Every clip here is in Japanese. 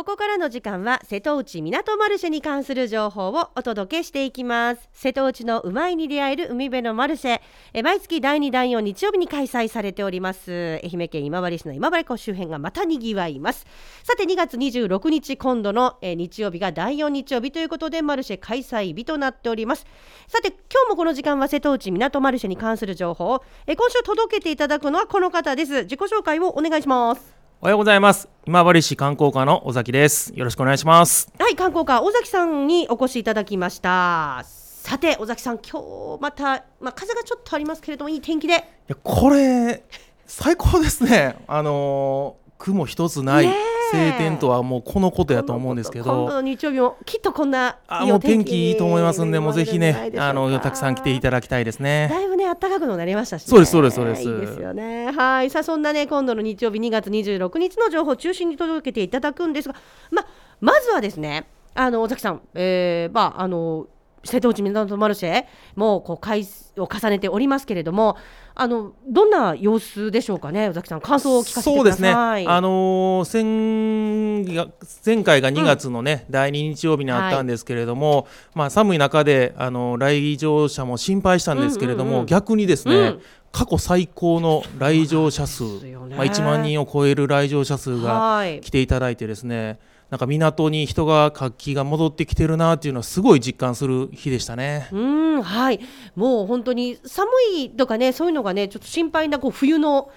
ここからの時間は瀬戸内港マルシェに関する情報をお届けしていきます。瀬戸内のうまいに出会える海辺のマルシェ。え毎月第2第4日曜日に開催されております。愛媛県今治市の今治湖周辺がまた賑わいます。さて2月26日今度のえ日曜日が第4日曜日ということでマルシェ開催日となっております。さて今日もこの時間は瀬戸内港マルシェに関する情報をえ今週届けていただくのはこの方です。自己紹介をお願いします。おはようございます。今治市観光課の尾崎です。よろしくお願いします。はい、観光課尾崎さんにお越しいただきました。さて、尾崎さん、今日また、まあ、風がちょっとありますけれども、いい天気で。いや、これ、最高ですね。あのー、雲一つない。ね晴天とはもうこのことやと思うんですけど。今度の日曜日もきっとこんなあもう天気いいと思いますんでもうぜひねあのたくさん来ていただきたいですね。だいぶね暖かくなりましたし、ね、そうですそうですそうです。いいですよね。はい。さあそんなね今度の日曜日2月26日の情報を中心に届けていただくんですが。ままずはですねあの尾崎さん、えー、まああの瀬戸内港マルシェもこう回を重ねておりますけれどもあのどんな様子でしょうかね宇崎さん。感想を聞かせてそうですね。あのー、前前回が2月のね、うん、第2日曜日にあったんですけれども、はい、まあ寒い中であの来場者も心配したんですけれども、うんうんうん、逆にですね、うん。過去最高の来場者数、ね、まあ、1万人を超える来場者数が来ていただいてですね、なんか港に人が活気が戻ってきてるなっていうのはすごい実感する日でしたね。うんはい。もう本当に寒いとかねそういうのがねちょっと心配なこう冬の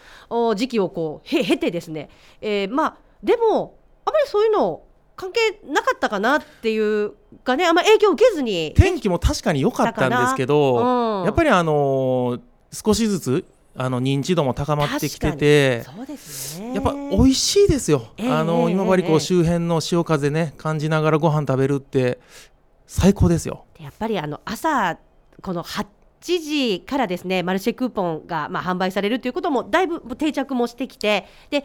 時期をこうへ経てですね、えー、まあでもあまりそういうの関係なかったかなっていうかねあんま影響を受けずに天気も確かに良かったんですけど、うん、やっぱりあのー、少しずつあの認知度も高まってきてて、ね、やっぱ美味しいですよ、えー、あの今治港周辺の潮風ね感じながらご飯食べるって最高ですよ。やっぱりあの朝この8時からですねマルシェクーポンがまあ販売されるということもだいぶ定着もしてきてで9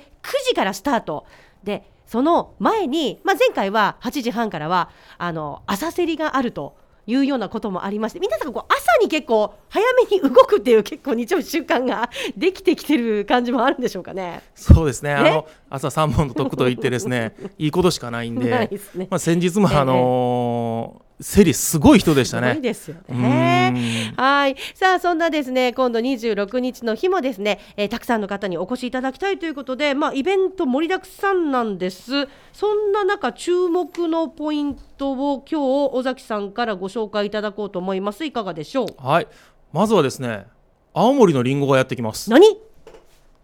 時からスタート。でその前に、まあ、前回は8時半からはあの朝競りがあると。いうようなこともありまして皆さんこう朝に結構早めに動くっていう結構日曜習慣が できてきてる感じもあるんでしょうかね。そうですね。あの朝3本の得と言ってですね いいことしかないんで、ね、まあ、先日もあのーええセリすごい人でしたね。すごいですよね。はい。さあそんなですね今度26日の日もですね、えー、たくさんの方にお越しいただきたいということで、まあイベント盛りだくさんなんです。そんな中注目のポイントを今日尾崎さんからご紹介いただこうと思います。いかがでしょう？はい。まずはですね青森のりんごがやってきます。何？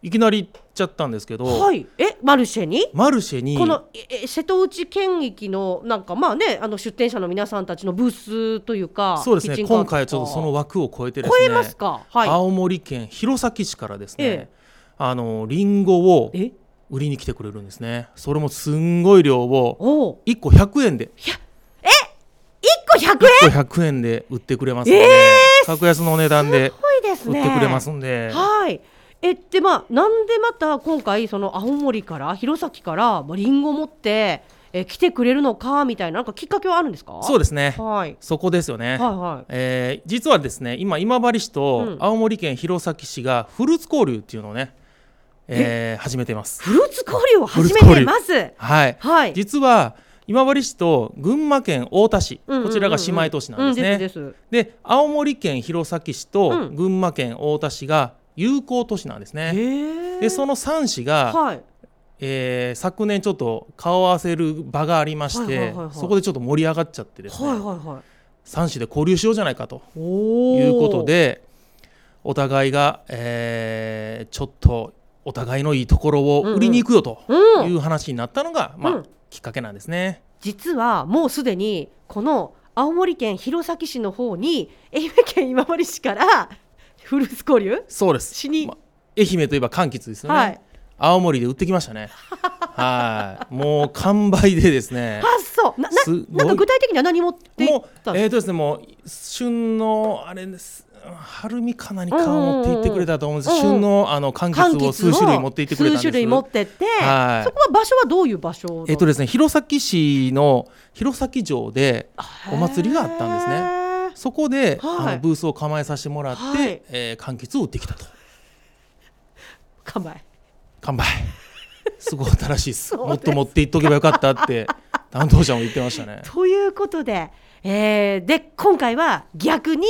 いきなり行っちゃったんですけど、はい、えマルシェに？マルシェに。このえ瀬戸内県域のなんかまあねあの出店者の皆さんたちのブースというかそうですね。今回はちょっとその枠を超えてですね超えますか、はい、青森県弘前市からですね、ええ、あのリンゴを売りに来てくれるんですね。それもすんごい量を1個100円で。え？1個100円 ?1 個100円で売ってくれますので、えー、格安のお値段で売ってくれますんで。はいえってまあなんでまた今回その青森から弘前からまあリンゴ持ってえ来てくれるのかみたいななんかきっかけはあるんですか？そうですね、はい、そこですよね、はいはい。えー、実はですね今今治市と青森県弘前市がフルーツ交流っていうのをね、えー、始めています。フルーツ交流を始めてます？はい、はい、実は今治市と群馬県太田市、こちらが姉妹都市なんですね。で青森県弘前市と群馬県太田市が友好都市なんですね。でその3市が、はい、えー、昨年ちょっと顔を合わせる場がありまして、そこでちょっと盛り上がっちゃってですね、はいはいはい、3市で交流しようじゃないかということでお互いが、えー、ちょっとお互いのいいところを売りに行くよという話になったのが、うんうん、まあ、きっかけなんですね。実はもうすでにこの青森県弘前市の方に愛媛県今治市からフルーツ交流？そうです。しに、ま、愛媛といえば柑橘ですよね、はい、青森で売ってきましたね。はい。もう完売でですね。あそうななんか具体的には何持ってもえっ、ー、とですねもう旬のあれです。春みかなに缶を持って行ってくれたと思うんです、うんうん、旬のあの柑橘を数種類持って行ってくれたんです。数種類持ってって、はい、そこは場所はどういう場所えっ、ー、とですね弘前市の弘前城でお祭りがあったんですねそこで、はい、あのブースを構えさせてもらって、はい、えー、柑橘を売ってきたと。完売完売すごい新しいです。もっと持っていっとけばよかったって担当者も言ってましたね。ということで、えー、で今回は逆に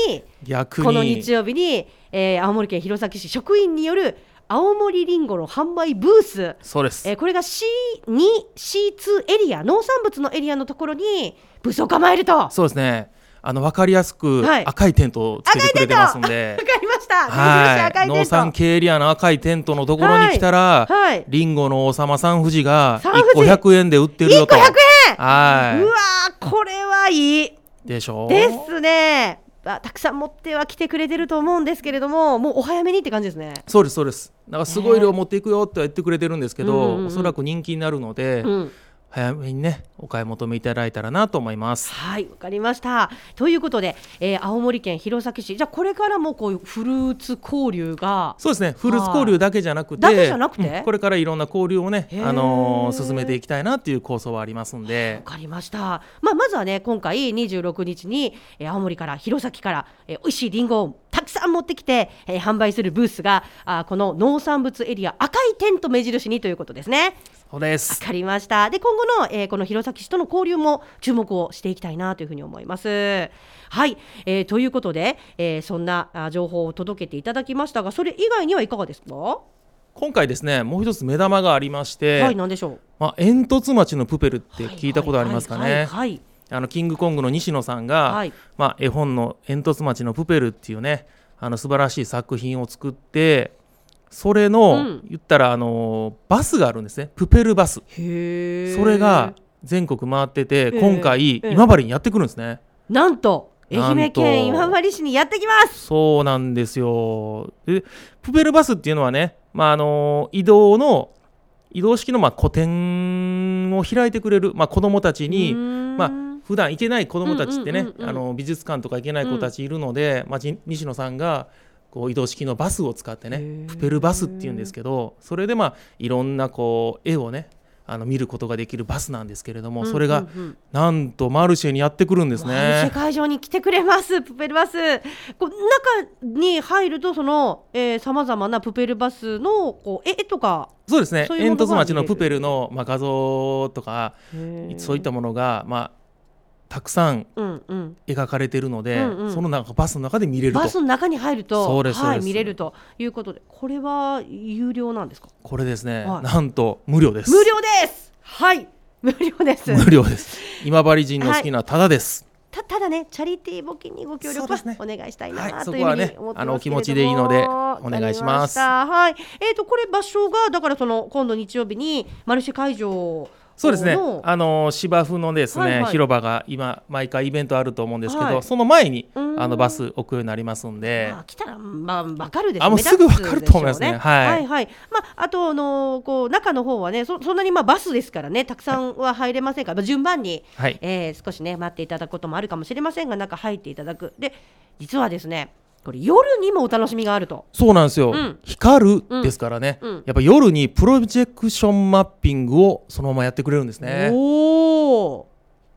この日曜日に、えー、青森県弘前市職員による青森りんごの販売ブース。そうです、えー、これが C2C2 エリア農産物のエリアのところにブースを構えると。そうですねあの分かりやすく赤いテントをつけてくれてますんで、わ、はい、かりました。はい、農産系エリアの赤いテントのところに来たら、はい、リンゴの王様さん富士が1個100円で売ってるよと。1個100円。はい。うわこれはいい。でしょ？う。ですね。たくさん持っては来てくれてると思うんですけれどももうお早めにって感じですねそうですそうですなんかすごい量持っていくよって言ってくれてるんですけど、うんうんうん、おそらく人気になるので、うん早めにねお買い求めいただいたらなと思います。はいわかりました。ということで、えー、青森県弘前市。じゃあこれからもこういうフルーツ交流がそうですね。フルーツ交流だけじゃなくてだけじゃなくて、うん、これからいろんな交流をねあのー、進めていきたいなっていう構想はありますんで。わかりました。まあまずはね今回26日に、えー、青森から弘前から、えー、美味しいりんごをたくさん持ってきて、えー、販売するブースがあこの農産物エリア赤いテント目印にということですね。そうです。わかりました。で今後の、えー、この弘前市との交流も注目をしていきたいなというふうに思います。はい、えー、ということで、えー、そんな情報を届けていただきましたがそれ以外にはいかがですか？今回ですねもう一つ目玉がありましてはい何でしょう、まあ、煙突町のプペルって聞いたことありますかね。はいあのキングコングの西野さんが、はい、まあ、絵本の「煙突町のプペル」っていうねあの素晴らしい作品を作ってそれの、うん、言ったらあのバスがあるんですね。プペルバス。それが全国回ってて今回今治にやってくるんですね。なんと愛媛県今治市にやってきます。そうなんですよ。でプペルバスっていうのはね、まあ、あの移動の移動式のまあ個展を開いてくれる、まあ、子どもたちに、まあ普段行けない子どもたちってね、あの美術館とか行けない子たちいるので、まあ、西野さんがこう移動式のバスを使ってねプペルバスっていうんですけどそれでまあいろんなこう絵をねあの見ることができるバスなんですけれども、それがなんとマルシェにやってくるんですね。マルシェ会場に来てくれますプペルバス。こう中に入るとそのさまざまなプペルバスのこう絵とかそうですね。煙突町のプペルの、まあ、画像とかそういったものが、まあ、たくさん描かれているので、うんうん、その中バスの中で見れると。バスの中に入るとはい、見れるということでこれは有料なんですか？これですね、はい、なんと無料です。無料です！はい無料です。無料です。今治人の好きなただです、はい、たただねチャリティー募金にご協力はお願いしたいな、ね、というふうに思ってます、ね、あのお気持ちでいいのでお願いします。はい。えっ、ー、とこれ場所がだからその今度日曜日にマルシェ会場そうですね。あの芝生のですね、はいはい、広場が今毎回イベントあると思うんですけど、はい、その前にあのバス置くようになりますんで、まあ、来たらまあ分かるですね。あもうすぐ分かると思いますね、ね、はい、はいはい。まああとあのこう中の方はねそそんなにまあバスですからねたくさんは入れませんから、まあ、順番に、はい、えー、少しね待っていただくこともあるかもしれませんが中入っていただく。で実はですねこれ夜にもお楽しみがあると。そうなんですよ、うん、光るですからね、うん、やっぱ夜にプロジェクションマッピングをそのままやってくれるんですね。おお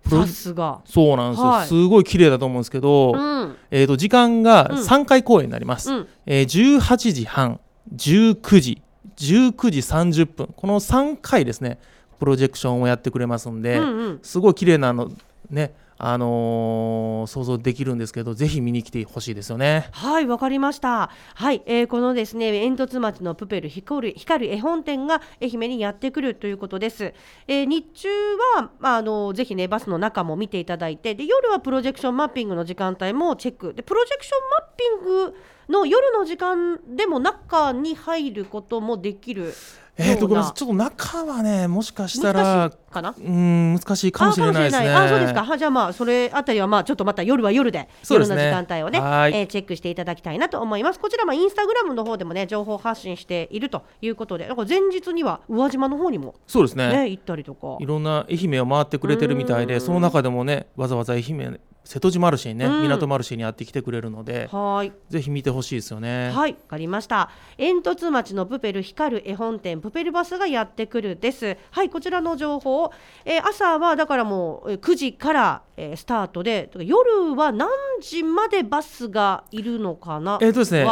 さすが。そうなんですよ、はい、すごい綺麗だと思うんですけど、うん、えー、と時間が3回公演になります、うん、えー、18時半19時19時30分。この3回ですねプロジェクションをやってくれますんで、うんうん、すごい綺麗なのねあのー、想像できるんですけど、ぜひ見に来てほしいですよね。はい、わかりました。はい、えー、このですね、煙突町のプペル光る光る絵本店が愛媛にやってくるということです。えー、日中は、まあ、あのぜひね、バスの中も見ていただいて、で夜はプロジェクションマッピングの時間帯もチェック。で、プロジェクションマッピングの夜の時間でも中に入ることもできる。えーと、ごめんなさい。ちょっと中はねもしかしたらかな？うん難しいかもしれないですね。あそうですか。じゃあまあそれあたりはまあちょっとまた夜は夜で夜の時間帯をねえー、チェックしていただきたいなと思います。こちらまあインスタグラムの方でもね情報発信しているということでなんか前日には宇和島の方にも、そうですね、ね、行ったりとか。いろんな愛媛を回ってくれてるみたいでその中でもねわざわざ愛媛瀬戸内マルシェにね、うん、港マルシェにやってきてくれるのではい。ぜひ見てほしいですよね。はいわかりました。煙突町のプペル光る絵本店プペルバスがやってくるです。はいこちらの情報、えー、朝はだからもう9時から、えー、スタートで夜は何時までバスがいるのかな？えっ、ー、とですね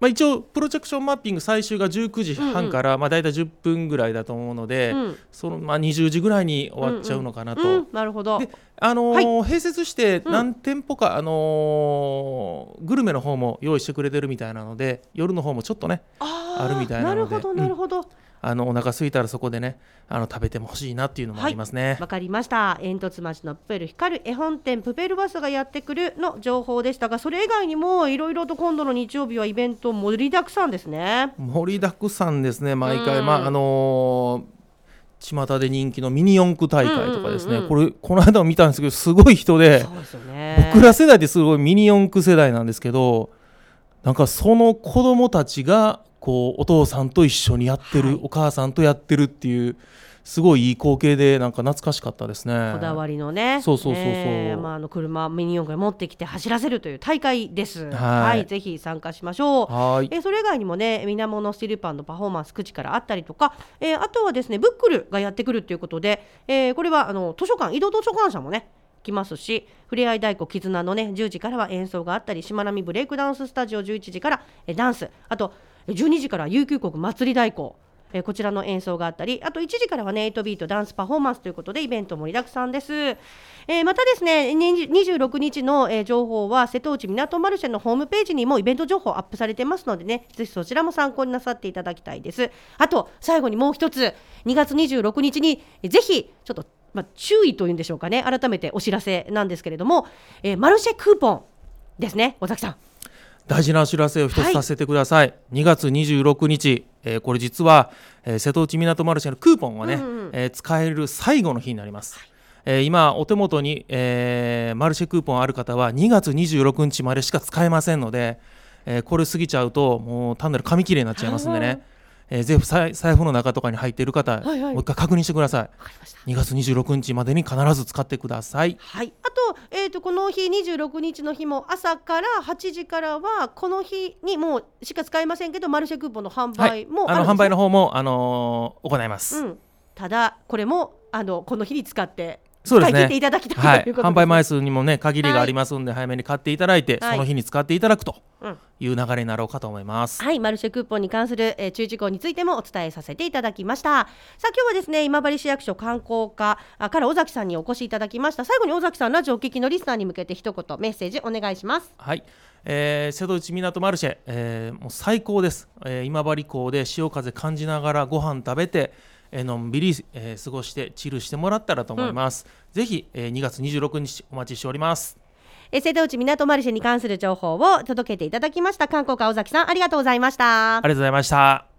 まあ、一応プロジェクションマッピング最終が19時半から、うんうん、まあ、大体10分ぐらいだと思うので、うん、そのまあ、20時ぐらいに終わっちゃうのかなと。うんうん、なるほど。であのーはい、併設して何店舗か、あのー、グルメの方も用意してくれてるみたいなので夜の方もちょっとねあるみたいなので。なるほどなるほど、あのお腹空いたらそこでねあの食べても欲しいなっていうのもありますね。わ、はい、かりました。煙突町のプペル光る絵本店プペルバスがやってくるの情報でしたがそれ以外にもいろいろと今度の日曜日はイベント盛りだくさんですね。盛りだくさんですね毎回、まああのー巷で人気のミニ四駆大会とかですね、これこの間も見たんですけどすごい人で、ね、僕ら世代ってすごいミニ四駆世代なんですけどなんかその子供たちがこうお父さんと一緒にやってる、はい、お母さんとやってるっていうすごいいい光景でなんか懐かしかったですね。こだわりのね。そうそうそうそう、えー、まあ、あの車ミニ四駆持ってきて走らせるという大会です。はい、ぜひ参加しましょう。はい、えー、それ以外にもね水面のスティルパンのパフォーマンス口からあったりとか、えー、あとはですねブックルがやってくるということで、えー、これはあの図書館移動図書館社もね来ますしふれあい太鼓絆のね10時からは演奏があったりしまなみブレイクダンススタジオ11時からえダンス。あと12時から琉球国祭り太鼓えこちらの演奏があったりあと1時からはね8ビートダンスパフォーマンスということでイベント盛りだくさんです、えー、またですね26日の、えー、情報は瀬戸内港マルシェのホームページにもイベント情報アップされてますのでねぜひそちらも参考になさっていただきたいです。あと最後にもう一つ2月26日にぜひちょっとまあ、注意というんでしょうかね改めてお知らせなんですけれども、えー、マルシェクーポンですね尾崎さん。大事なお知らせを一つさせてください、はい、2月26日、えー、これ実は、えー、瀬戸内港マルシェのクーポンはね、うんうん、えー、使える最後の日になります、はい、えー、今お手元に、えー、マルシェクーポンある方は2月26日までしか使えませんので、えー、これ過ぎちゃうともう単なる紙切れになっちゃいますんでね、えー、ぜひ財布の中とかに入っている方、はいはい、もう一回確認してください。2月26日までに必ず使ってください、はい、あと,、えーと、この日26日の日も朝から8時からはこの日にもうしか使えませんけどマルシェクーポンの販売も、はい、あの販売の方も、あのー、行います、うん、ただこれもあのこの日に使ってそうですね。いただきたい、はい、販売枚数にもね限りがありますんで、はい、早めに買っていただいて、はい、その日に使っていただくという流れになろうかと思います。はい、マルシェクーポンに関する、えー、注意事項についてもお伝えさせていただきました。さあ今日はですね今治市役所観光課から尾崎さんにお越しいただきました。最後に尾崎さんラジオお聞きのリスナーに向けて一言メッセージお願いします。はい。えー、瀬戸内港マルシェ、えー、もう最高です、えー、今治港で潮風感じながらご飯食べてえー、のんびり、えー、過ごしてチルしてもらったらと思います、うん、ぜひ、えー、2月26日お待ちしております。え瀬戸内港マルシェに関する情報を届けていただきました。観光課尾崎さんありがとうございました。ありがとうございました